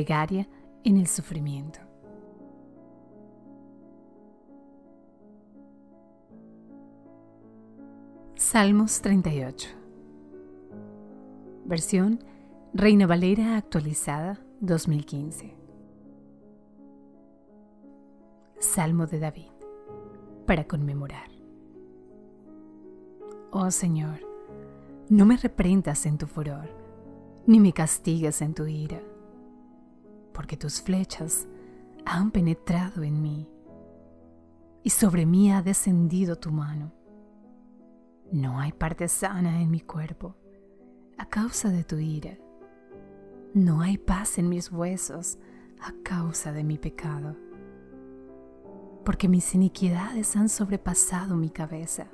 plegaria en el sufrimiento. Salmos 38 Versión Reina Valera actualizada 2015 Salmo de David para conmemorar. Oh Señor, no me reprendas en tu furor, ni me castigues en tu ira, porque tus flechas han penetrado en mí, y sobre mí ha descendido tu mano no hay parte sana en mi cuerpo a causa de tu ira. No hay paz en mis huesos a causa de mi pecado. Porque mis iniquidades han sobrepasado mi cabeza.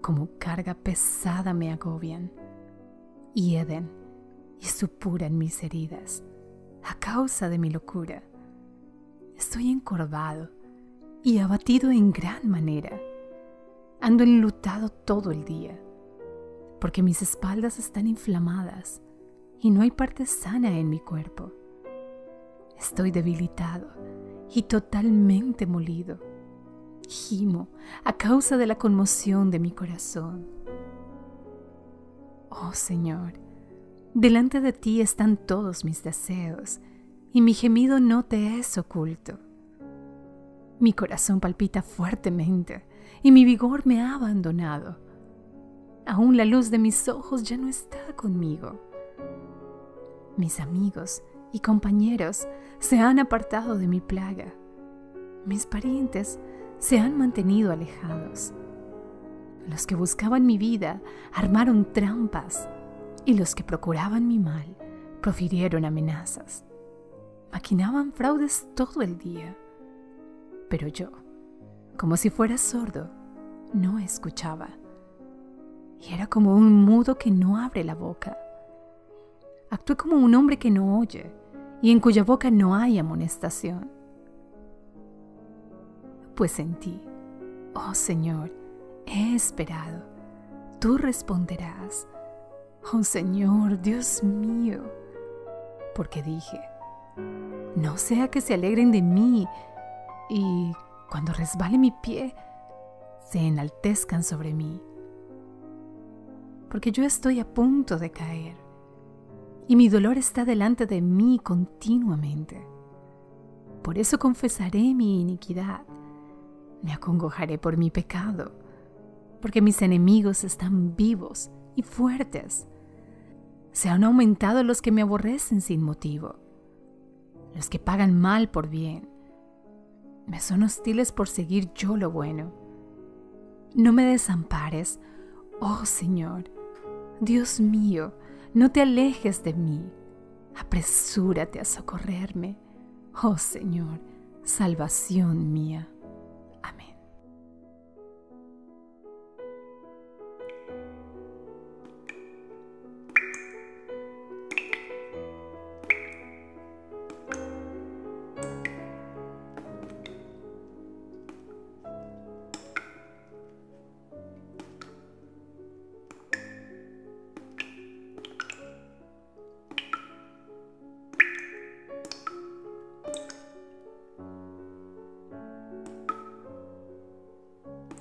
Como carga pesada me agobian. Hieden y supuran mis heridas a causa de mi locura. Estoy encorvado y abatido en gran manera Ando enlutado todo el día, porque mis espaldas están inflamadas y no hay parte sana en mi cuerpo. Estoy debilitado y totalmente molido. Gimo a causa de la conmoción de mi corazón. Oh Señor, delante de ti están todos mis deseos y mi gemido no te es oculto. Mi corazón palpita fuertemente y mi vigor me ha abandonado. Aún la luz de mis ojos ya no está conmigo. Mis amigos y compañeros se han apartado de mi plaga. Mis parientes se han mantenido alejados. Los que buscaban mi vida armaron trampas y los que procuraban mi mal profirieron amenazas. Maquinaban fraudes todo el día. Pero yo, como si fuera sordo, no escuchaba. Y era como un mudo que no abre la boca. Actué como un hombre que no oye y en cuya boca no hay amonestación. Pues en ti, oh Señor, he esperado. Tú responderás, oh Señor, Dios mío, porque dije, no sea que se alegren de mí y cuando resbale mi pie, se enaltezcan sobre mí. Porque yo estoy a punto de caer y mi dolor está delante de mí continuamente. Por eso confesaré mi iniquidad, me acongojaré por mi pecado, porque mis enemigos están vivos y fuertes. Se han aumentado los que me aborrecen sin motivo, los que pagan mal por bien me son hostiles por seguir yo lo bueno. No me desampares, oh Señor. Dios mío, no te alejes de mí. Apresúrate a socorrerme, oh Señor, salvación mía.